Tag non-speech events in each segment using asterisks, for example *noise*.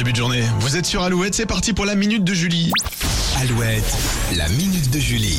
début de journée. Vous êtes sur Alouette, c'est parti pour la minute de Julie. Alouette, la minute de Julie.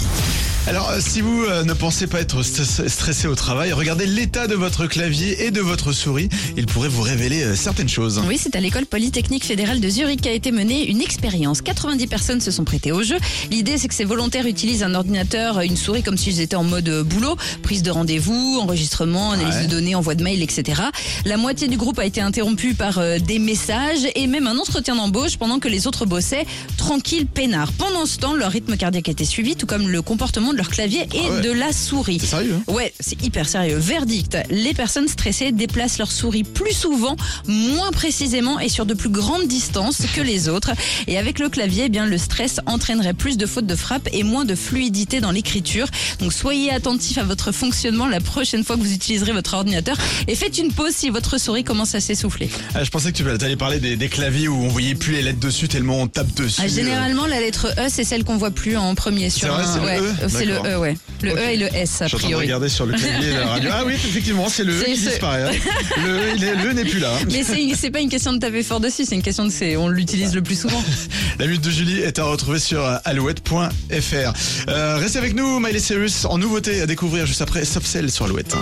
Alors, euh, si vous euh, ne pensez pas être st- stressé au travail, regardez l'état de votre clavier et de votre souris. Il pourrait vous révéler euh, certaines choses. Oui, c'est à l'école polytechnique fédérale de Zurich qu'a été menée une expérience. 90 personnes se sont prêtées au jeu. L'idée, c'est que ces volontaires utilisent un ordinateur, une souris comme s'ils étaient en mode boulot, prise de rendez-vous, enregistrement, analyse Ouais. de données, envoi de mails, etc. La moitié du groupe a été interrompue par des messages et même un entretien d'embauche pendant que les autres bossaient tranquille, peinard. Pendant ce temps, leur rythme cardiaque a été suivi, tout comme le comportement de leur clavier et Ah ouais. de la souris. C'est sérieux hein Ouais, c'est hyper sérieux. Verdict, les personnes stressées déplacent leur souris plus souvent, moins précisément et sur de plus grandes distances que les autres. Et avec le clavier, eh bien le stress entraînerait plus de fautes de frappe et moins de fluidité dans l'écriture. Donc soyez attentifs à votre fonctionnement la prochaine fois que vous utiliserez votre ordinateur et faites une pause si votre souris commence à s'essouffler. Ah, Je pensais que tu allais parler des, des claviers où on voyait plus les lettres dessus tellement on tape dessus. Ah, généralement, la lettre E, c'est celle qu'on voit plus en premier sur vrai, un- ouais, E c'est le. E, ouais. Le. E et le S Je a suis en train de priori. regarder sur le clavier de la radio. Ah oui, effectivement, c'est le E qui ce- disparaît. hein. *laughs* Le E, le n'est plus là. Mais c'est c'est pas une question de taper fort dessus, c'est une question de c'est on l'utilise le plus souvent. *laughs* La minute de Julie est à retrouver sur alouette.fr. Euh, restez avec nous, Miley Cyrus, en nouveauté à découvrir juste après Soft Cell sur Alouette.